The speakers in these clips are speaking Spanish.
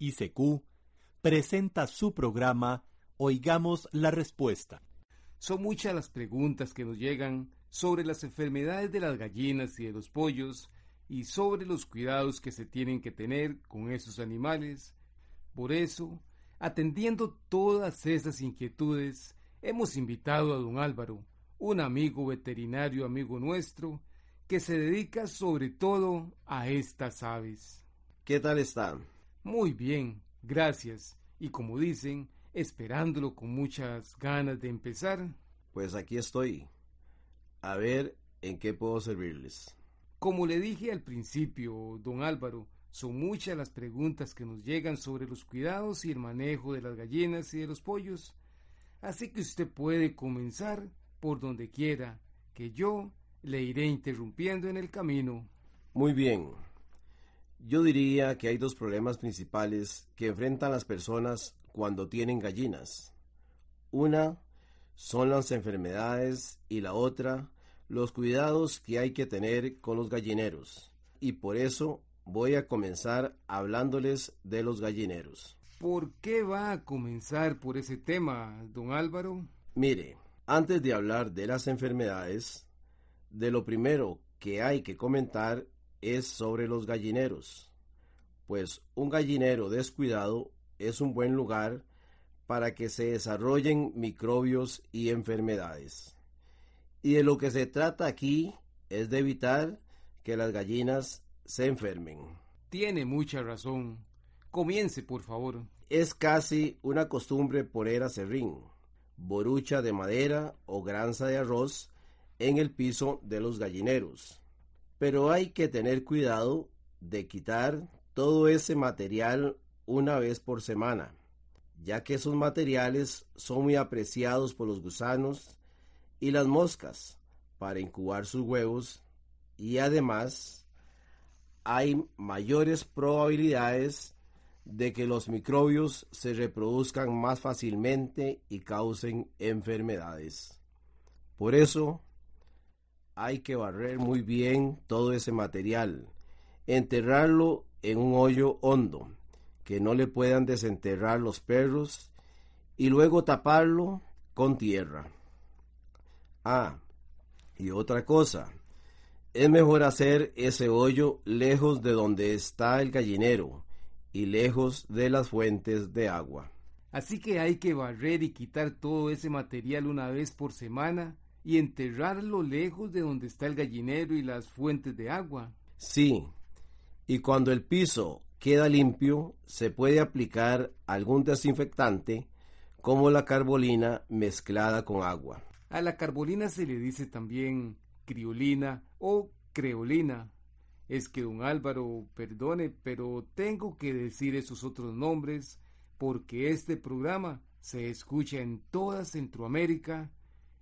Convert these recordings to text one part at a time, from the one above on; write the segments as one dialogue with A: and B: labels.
A: ICQ, presenta su programa Oigamos la Respuesta.
B: Son muchas las preguntas que nos llegan sobre las enfermedades de las gallinas y de los pollos y sobre los cuidados que se tienen que tener con esos animales. Por eso, atendiendo todas esas inquietudes, hemos invitado a don Álvaro, un amigo veterinario amigo nuestro, que se dedica sobre todo a estas aves.
C: ¿Qué tal están?
B: Muy bien, gracias. Y como dicen, esperándolo con muchas ganas de empezar.
C: Pues aquí estoy. A ver en qué puedo servirles.
B: Como le dije al principio, don Álvaro, son muchas las preguntas que nos llegan sobre los cuidados y el manejo de las gallinas y de los pollos. Así que usted puede comenzar por donde quiera, que yo le iré interrumpiendo en el camino.
C: Muy bien. Yo diría que hay dos problemas principales que enfrentan las personas cuando tienen gallinas. Una son las enfermedades y la otra los cuidados que hay que tener con los gallineros. Y por eso voy a comenzar hablándoles de los gallineros.
B: ¿Por qué va a comenzar por ese tema, don Álvaro?
C: Mire, antes de hablar de las enfermedades, de lo primero que hay que comentar es sobre los gallineros, pues un gallinero descuidado es un buen lugar para que se desarrollen microbios y enfermedades. Y de lo que se trata aquí es de evitar que las gallinas se enfermen.
B: Tiene mucha razón. Comience, por favor.
C: Es casi una costumbre poner acerrín, borucha de madera o granza de arroz en el piso de los gallineros. Pero hay que tener cuidado de quitar todo ese material una vez por semana, ya que esos materiales son muy apreciados por los gusanos y las moscas para incubar sus huevos y además hay mayores probabilidades de que los microbios se reproduzcan más fácilmente y causen enfermedades. Por eso, hay que barrer muy bien todo ese material, enterrarlo en un hoyo hondo, que no le puedan desenterrar los perros, y luego taparlo con tierra. Ah, y otra cosa, es mejor hacer ese hoyo lejos de donde está el gallinero y lejos de las fuentes de agua.
B: Así que hay que barrer y quitar todo ese material una vez por semana y enterrarlo lejos de donde está el gallinero y las fuentes de agua.
C: Sí, y cuando el piso queda limpio, se puede aplicar algún desinfectante como la carbolina mezclada con agua.
B: A la carbolina se le dice también criolina o creolina. Es que don Álvaro, perdone, pero tengo que decir esos otros nombres porque este programa se escucha en toda Centroamérica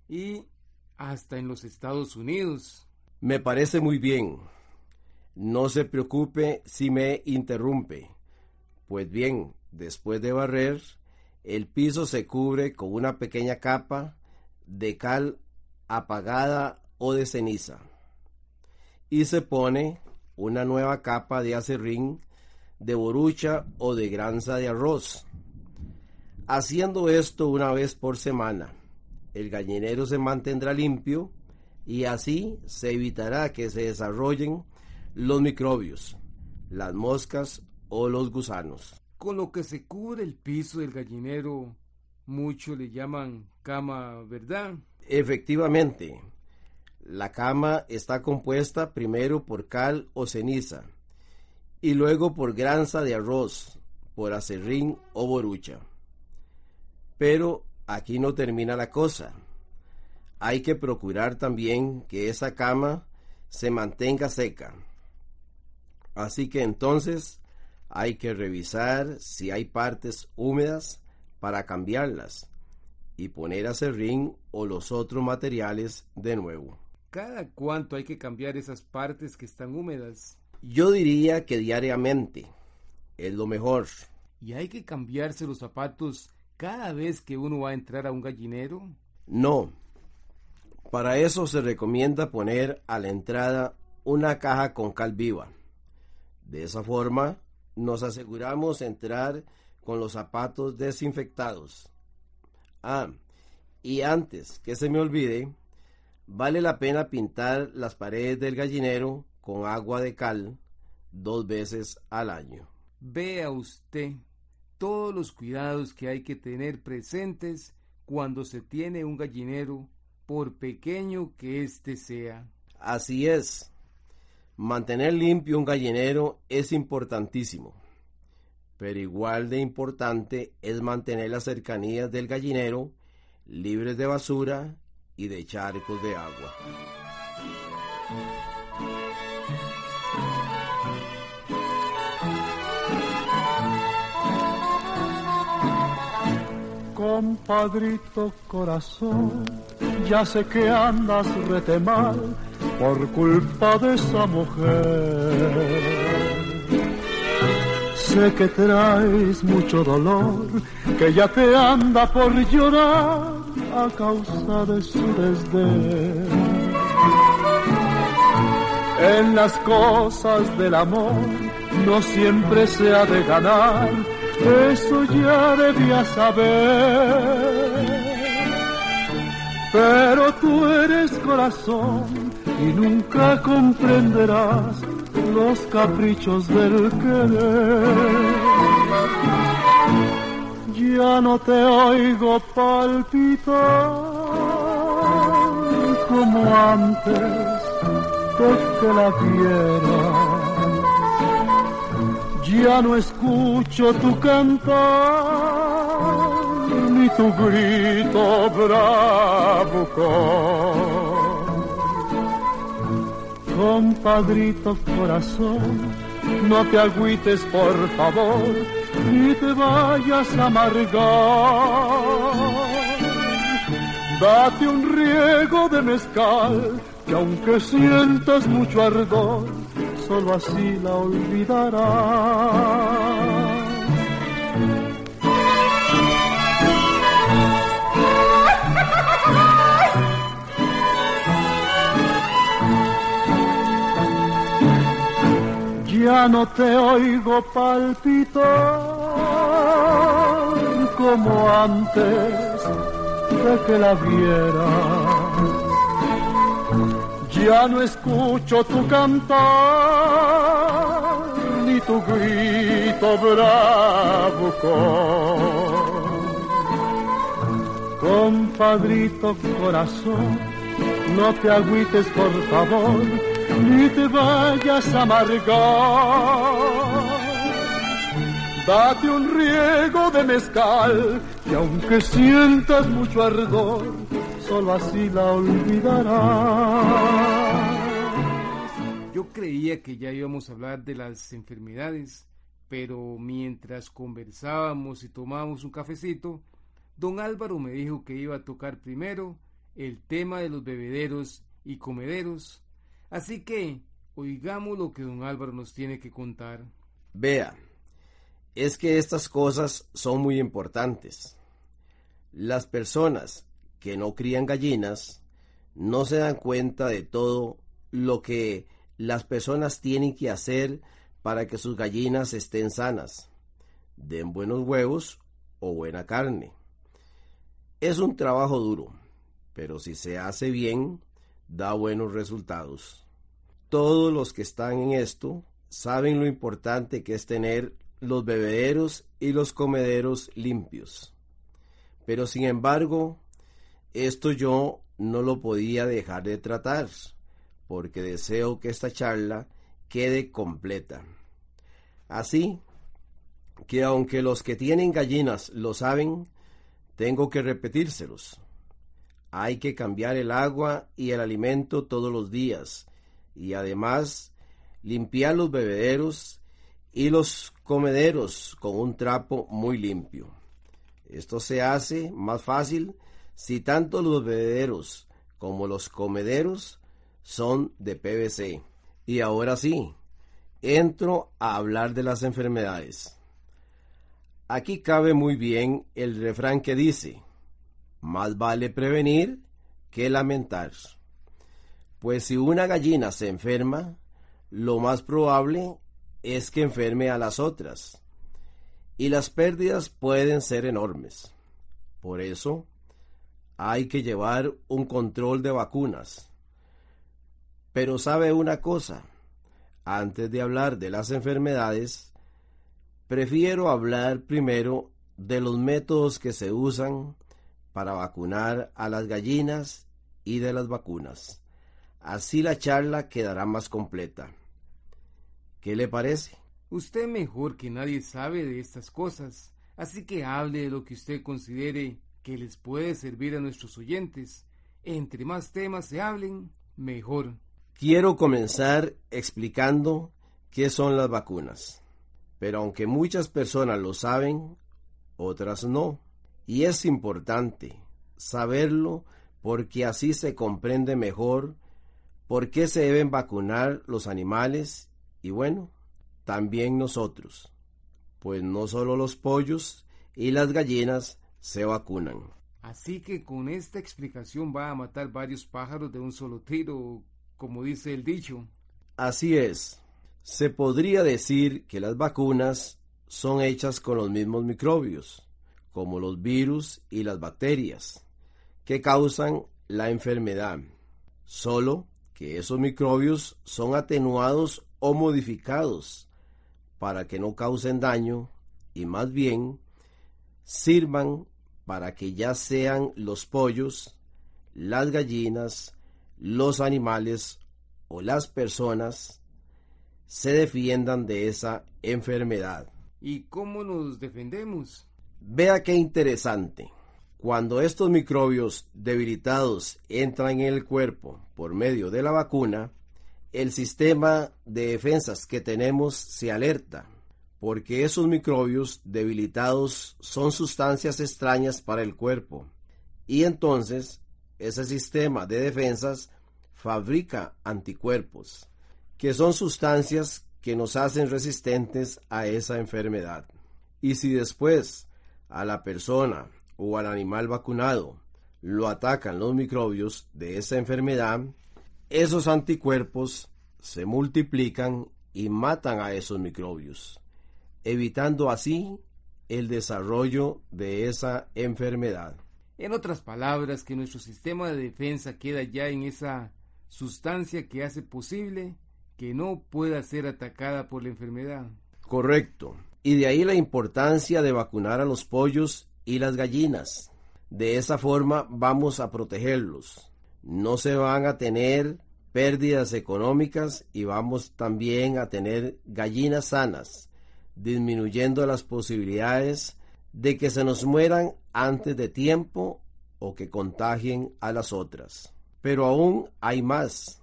B: y hasta en los Estados Unidos.
C: Me parece muy bien. No se preocupe si me interrumpe. Pues bien, después de barrer, el piso se cubre con una pequeña capa de cal apagada o de ceniza. Y se pone una nueva capa de acerrín, de borucha o de granza de arroz. Haciendo esto una vez por semana el gallinero se mantendrá limpio y así se evitará que se desarrollen los microbios, las moscas o los gusanos.
B: Con lo que se cubre el piso del gallinero, mucho le llaman cama, ¿verdad?
C: Efectivamente, la cama está compuesta primero por cal o ceniza y luego por granza de arroz, por acerrín o borucha. Pero aquí no termina la cosa. Hay que procurar también que esa cama se mantenga seca. Así que entonces hay que revisar si hay partes húmedas para cambiarlas y poner a serrín o los otros materiales de nuevo.
B: ¿Cada cuánto hay que cambiar esas partes que están húmedas?
C: Yo diría que diariamente es lo mejor.
B: ¿Y hay que cambiarse los zapatos cada vez que uno va a entrar a un gallinero?
C: No. Para eso se recomienda poner a la entrada una caja con cal viva. De esa forma nos aseguramos entrar con los zapatos desinfectados. Ah, y antes que se me olvide, vale la pena pintar las paredes del gallinero con agua de cal dos veces al año.
B: Vea usted todos los cuidados que hay que tener presentes cuando se tiene un gallinero, por pequeño que éste sea.
C: Así es. Mantener limpio un gallinero es importantísimo, pero igual de importante es mantener las cercanías del gallinero libres de basura y de charcos de agua.
D: Compadrito corazón, ya sé que andas rete mal por culpa de esa mujer. Sé que traes mucho dolor, que ya te anda por llorar a causa de su desdén. En las cosas del amor no siempre se ha de ganar, eso ya debía saber. Pero tú eres corazón y nunca comprenderás los caprichos del querer. Ya no te oigo palpitar como antes de que la viera ya no escucho tu cantar ni tu grito bravucón. Compadrito corazón, no te agüites por favor, ni te vayas a amargar. Date un riego de mezcal, que aunque sientas mucho ardor, solo así la olvidarás. Ya no te oigo palpitar como antes de que la vieras ya no escucho tu cantar ni tu grito bravucón. Compadrito corazón, no te agüites por favor, ni te vayas a amargar. Date un riego de mezcal, que aunque sientas mucho ardor, solo así la olvidarás.
B: Creía que ya íbamos a hablar de las enfermedades, pero mientras conversábamos y tomábamos un cafecito, don Álvaro me dijo que iba a tocar primero el tema de los bebederos y comederos. Así que oigamos lo que don Álvaro nos tiene que contar.
C: Vea, es que estas cosas son muy importantes. Las personas que no crían gallinas no se dan cuenta de todo lo que las personas tienen que hacer para que sus gallinas estén sanas, den buenos huevos o buena carne. Es un trabajo duro, pero si se hace bien, da buenos resultados. Todos los que están en esto saben lo importante que es tener los bebederos y los comederos limpios. Pero sin embargo, esto yo no lo podía dejar de tratar, porque deseo que esta charla quede completa. Así que aunque los que tienen gallinas lo saben, tengo que repetírselos. Hay que cambiar el agua y el alimento todos los días y además limpiar los bebederos y los comederos con un trapo muy limpio. Esto se hace más fácil si tanto los bebederos como los comederos son de PVC. Y ahora sí, entro a hablar de las enfermedades. Aquí cabe muy bien el refrán que dice, más vale prevenir que lamentar. Pues si una gallina se enferma, lo más probable es que enferme a las otras. Y las pérdidas pueden ser enormes. Por eso, hay que llevar un control de vacunas. Pero sabe una cosa, antes de hablar de las enfermedades, prefiero hablar primero de los métodos que se usan para vacunar a las gallinas y de las vacunas. Así la charla quedará más completa. ¿Qué le parece?
B: Usted mejor que nadie sabe de estas cosas, así que hable de lo que usted considere que les puede servir a nuestros oyentes. Entre más temas se hablen, mejor.
C: Quiero comenzar explicando qué son las vacunas. Pero aunque muchas personas lo saben, otras no. Y es importante saberlo porque así se comprende mejor por qué se deben vacunar los animales y bueno, también nosotros, pues no solo los pollos y las gallinas se vacunan.
B: Así que con esta explicación va a matar varios pájaros de un solo tiro, como dice el dicho.
C: Así es. Se podría decir que las vacunas son hechas con los mismos microbios, como los virus y las bacterias, que causan la enfermedad. Solo que esos microbios son atenuados o modificados para que no causen daño y más bien sirvan para que ya sean los pollos, las gallinas, los animales o las personas se defiendan de esa enfermedad.
B: ¿Y cómo nos defendemos?
C: Vea qué interesante. Cuando estos microbios debilitados entran en el cuerpo por medio de la vacuna, el sistema de defensas que tenemos se alerta, porque esos microbios debilitados son sustancias extrañas para el cuerpo. Y entonces ese sistema de defensas fabrica anticuerpos, que son sustancias que nos hacen resistentes a esa enfermedad. Y si después a la persona o al animal vacunado lo atacan los microbios de esa enfermedad, esos anticuerpos se multiplican y matan a esos microbios, evitando así el desarrollo de esa enfermedad.
B: En otras palabras, que nuestro sistema de defensa queda ya en esa sustancia que hace posible que no pueda ser atacada por la enfermedad.
C: Correcto. Y de ahí la importancia de vacunar a los pollos y las gallinas. De esa forma vamos a protegerlos no se van a tener pérdidas económicas y vamos también a tener gallinas sanas, disminuyendo las posibilidades de que se nos mueran antes de tiempo o que contagien a las otras. Pero aún hay más.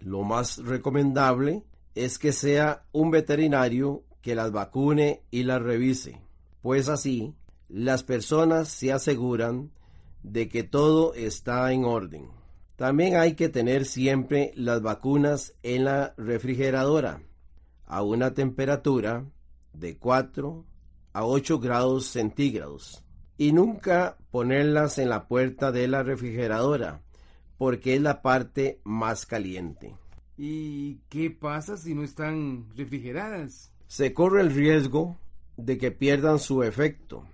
C: Lo más recomendable es que sea un veterinario que las vacune y las revise, pues así las personas se aseguran de que todo está en orden. También hay que tener siempre las vacunas en la refrigeradora a una temperatura de 4 a 8 grados centígrados y nunca ponerlas en la puerta de la refrigeradora porque es la parte más caliente.
B: ¿Y qué pasa si no están refrigeradas?
C: Se corre el riesgo de que pierdan su efecto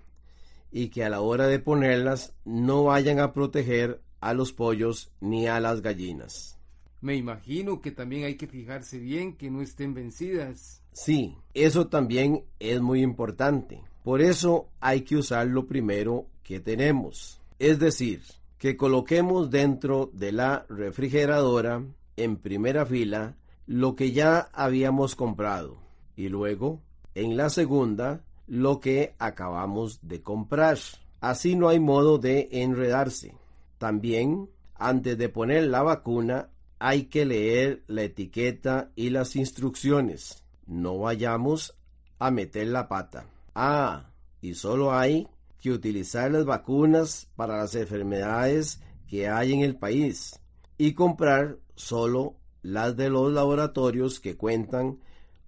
C: y que a la hora de ponerlas no vayan a proteger a los pollos ni a las gallinas.
B: Me imagino que también hay que fijarse bien que no estén vencidas.
C: Sí, eso también es muy importante. Por eso hay que usar lo primero que tenemos. Es decir, que coloquemos dentro de la refrigeradora en primera fila lo que ya habíamos comprado y luego en la segunda lo que acabamos de comprar. Así no hay modo de enredarse. También, antes de poner la vacuna, hay que leer la etiqueta y las instrucciones. No vayamos a meter la pata. Ah, y solo hay que utilizar las vacunas para las enfermedades que hay en el país y comprar solo las de los laboratorios que cuentan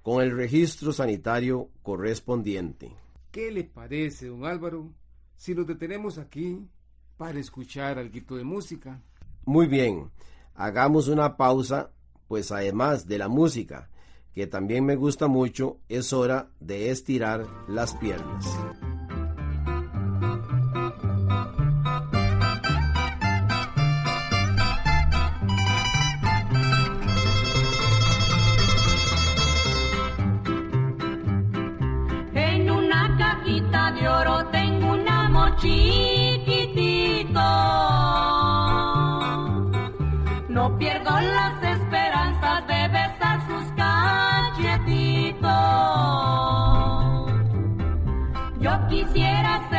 C: con el registro sanitario correspondiente.
B: ¿Qué le parece, don Álvaro, si nos detenemos aquí para escuchar algo de música?
C: Muy bien, hagamos una pausa, pues además de la música, que también me gusta mucho, es hora de estirar las piernas.
E: chiquitito. No pierdo las esperanzas de besar sus Yo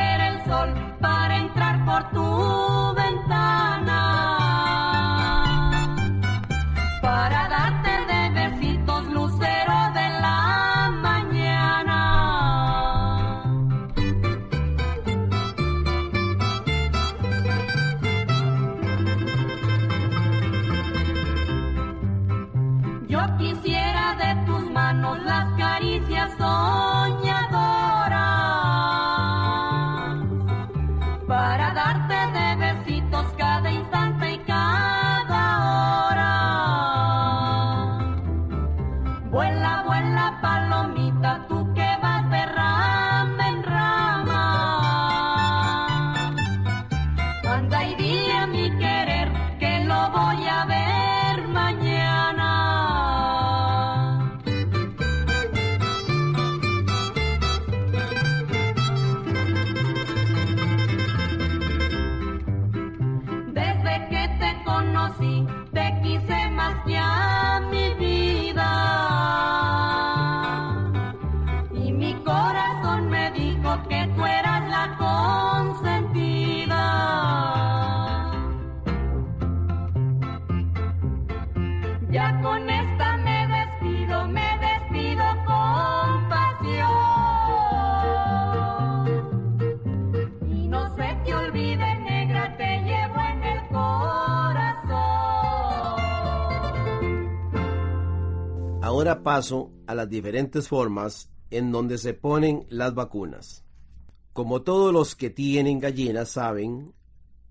C: Ahora paso a las diferentes formas en donde se ponen las vacunas. Como todos los que tienen gallinas saben,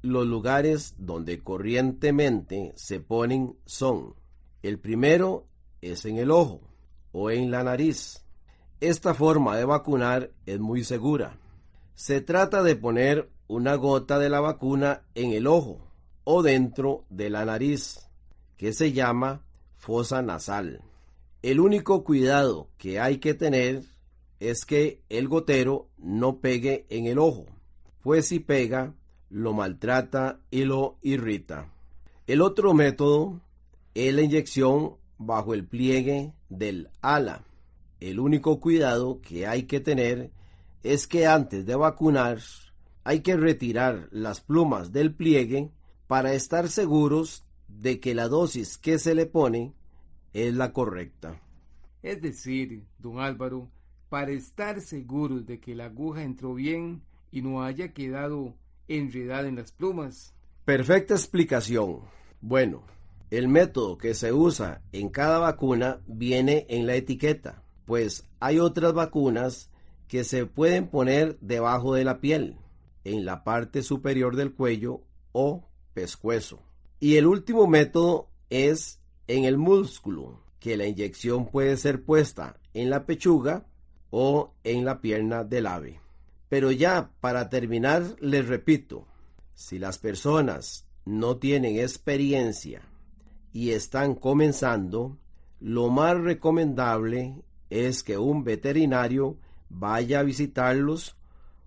C: los lugares donde corrientemente se ponen son, el primero es en el ojo o en la nariz. Esta forma de vacunar es muy segura. Se trata de poner una gota de la vacuna en el ojo o dentro de la nariz, que se llama fosa nasal. El único cuidado que hay que tener es que el gotero no pegue en el ojo, pues si pega, lo maltrata y lo irrita. El otro método es la inyección bajo el pliegue del ala. El único cuidado que hay que tener es que antes de vacunar hay que retirar las plumas del pliegue para estar seguros de que la dosis que se le pone es la correcta.
B: Es decir, don Álvaro, para estar seguros de que la aguja entró bien y no haya quedado enredada en las plumas.
C: Perfecta explicación. Bueno, el método que se usa en cada vacuna viene en la etiqueta, pues hay otras vacunas que se pueden poner debajo de la piel, en la parte superior del cuello o pescuezo. Y el último método es en el músculo, que la inyección puede ser puesta en la pechuga o en la pierna del ave. Pero ya para terminar, les repito, si las personas no tienen experiencia y están comenzando, lo más recomendable es que un veterinario vaya a visitarlos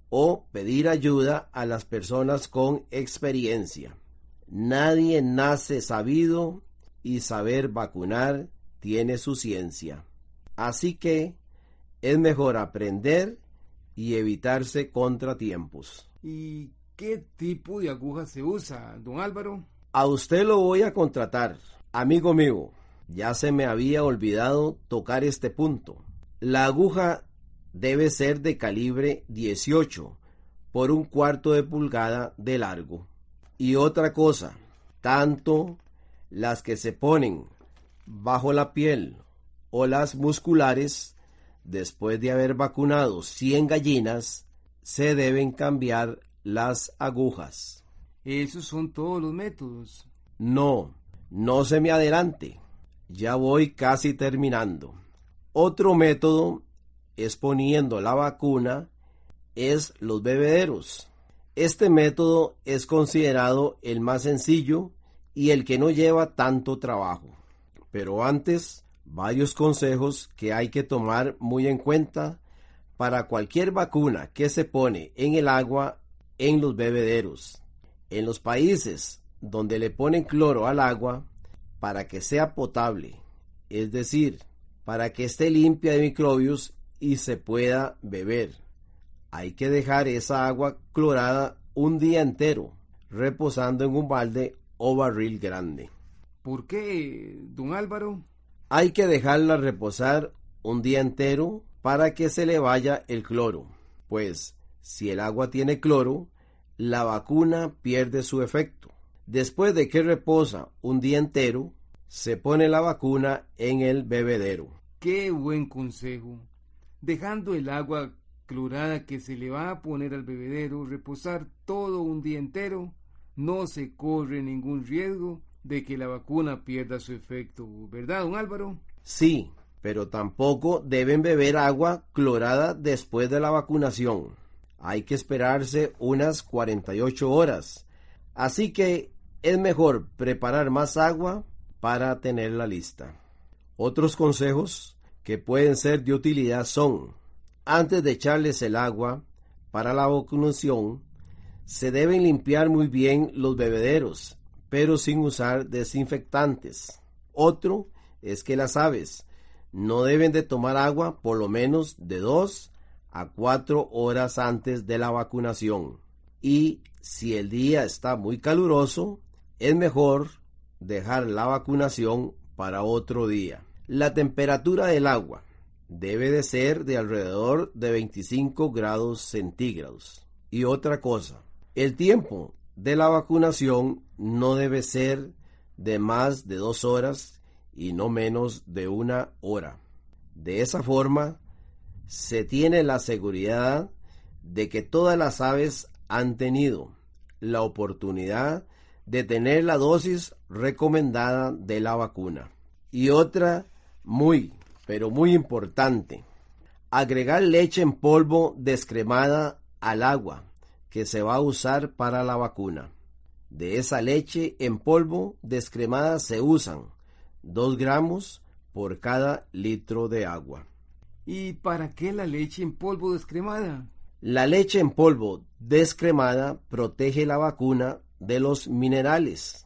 C: o pedir ayuda a las personas con experiencia. Nadie nace sabido y saber vacunar tiene su ciencia. Así que es mejor aprender y evitarse contratiempos.
B: ¿Y qué tipo de aguja se usa, don Álvaro?
C: A usted lo voy a contratar, amigo mío. Ya se me había olvidado tocar este punto. La aguja debe ser de calibre 18 por un cuarto de pulgada de largo. Y otra cosa, tanto las que se ponen bajo la piel o las musculares, después de haber vacunado 100 gallinas, se deben cambiar las agujas.
B: Esos son todos los métodos.
C: No, no se me adelante. Ya voy casi terminando. Otro método es poniendo la vacuna es los bebederos. Este método es considerado el más sencillo y el que no lleva tanto trabajo. Pero antes, varios consejos que hay que tomar muy en cuenta para cualquier vacuna que se pone en el agua en los bebederos. En los países donde le ponen cloro al agua, para que sea potable, es decir, para que esté limpia de microbios y se pueda beber. Hay que dejar esa agua clorada un día entero, reposando en un balde o barril grande.
B: ¿Por qué, don Álvaro?
C: Hay que dejarla reposar un día entero para que se le vaya el cloro, pues si el agua tiene cloro, la vacuna pierde su efecto. Después de que reposa un día entero, se pone la vacuna en el bebedero.
B: Qué buen consejo. Dejando el agua clorada que se le va a poner al bebedero reposar todo un día entero, no se corre ningún riesgo de que la vacuna pierda su efecto, ¿verdad, don Álvaro?
C: Sí, pero tampoco deben beber agua clorada después de la vacunación. Hay que esperarse unas 48 horas. Así que es mejor preparar más agua para tenerla lista. Otros consejos que pueden ser de utilidad son, antes de echarles el agua para la vacunación, se deben limpiar muy bien los bebederos, pero sin usar desinfectantes. Otro es que las aves no deben de tomar agua por lo menos de 2 a 4 horas antes de la vacunación. Y si el día está muy caluroso, es mejor dejar la vacunación para otro día. La temperatura del agua debe de ser de alrededor de 25 grados centígrados. Y otra cosa, el tiempo de la vacunación no debe ser de más de dos horas y no menos de una hora. De esa forma, se tiene la seguridad de que todas las aves han tenido la oportunidad de tener la dosis recomendada de la vacuna. Y otra muy, pero muy importante, agregar leche en polvo descremada al agua que se va a usar para la vacuna. De esa leche en polvo descremada se usan 2 gramos por cada litro de agua.
B: ¿Y para qué la leche en polvo descremada?
C: La leche en polvo descremada protege la vacuna de los minerales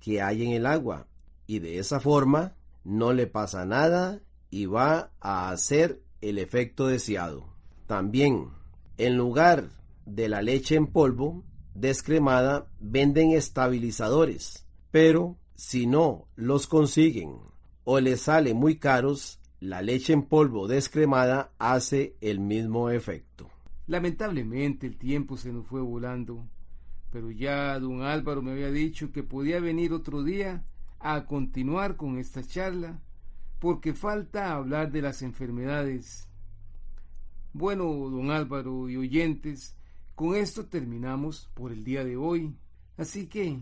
C: que hay en el agua y de esa forma no le pasa nada y va a hacer el efecto deseado. También, en lugar de la leche en polvo descremada, venden estabilizadores, pero si no los consiguen o les sale muy caros, la leche en polvo descremada hace el mismo efecto.
B: Lamentablemente el tiempo se nos fue volando, pero ya don Álvaro me había dicho que podía venir otro día a continuar con esta charla porque falta hablar de las enfermedades. Bueno, don Álvaro y oyentes, con esto terminamos por el día de hoy. Así que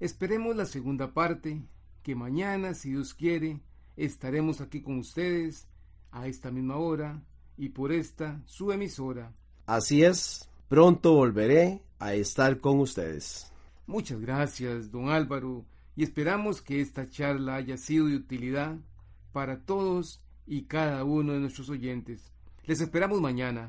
B: esperemos la segunda parte, que mañana, si Dios quiere, estaremos aquí con ustedes a esta misma hora y por esta su emisora.
C: Así es, pronto volveré a estar con ustedes.
B: Muchas gracias, don Álvaro, y esperamos que esta charla haya sido de utilidad para todos y cada uno de nuestros oyentes. Les esperamos mañana.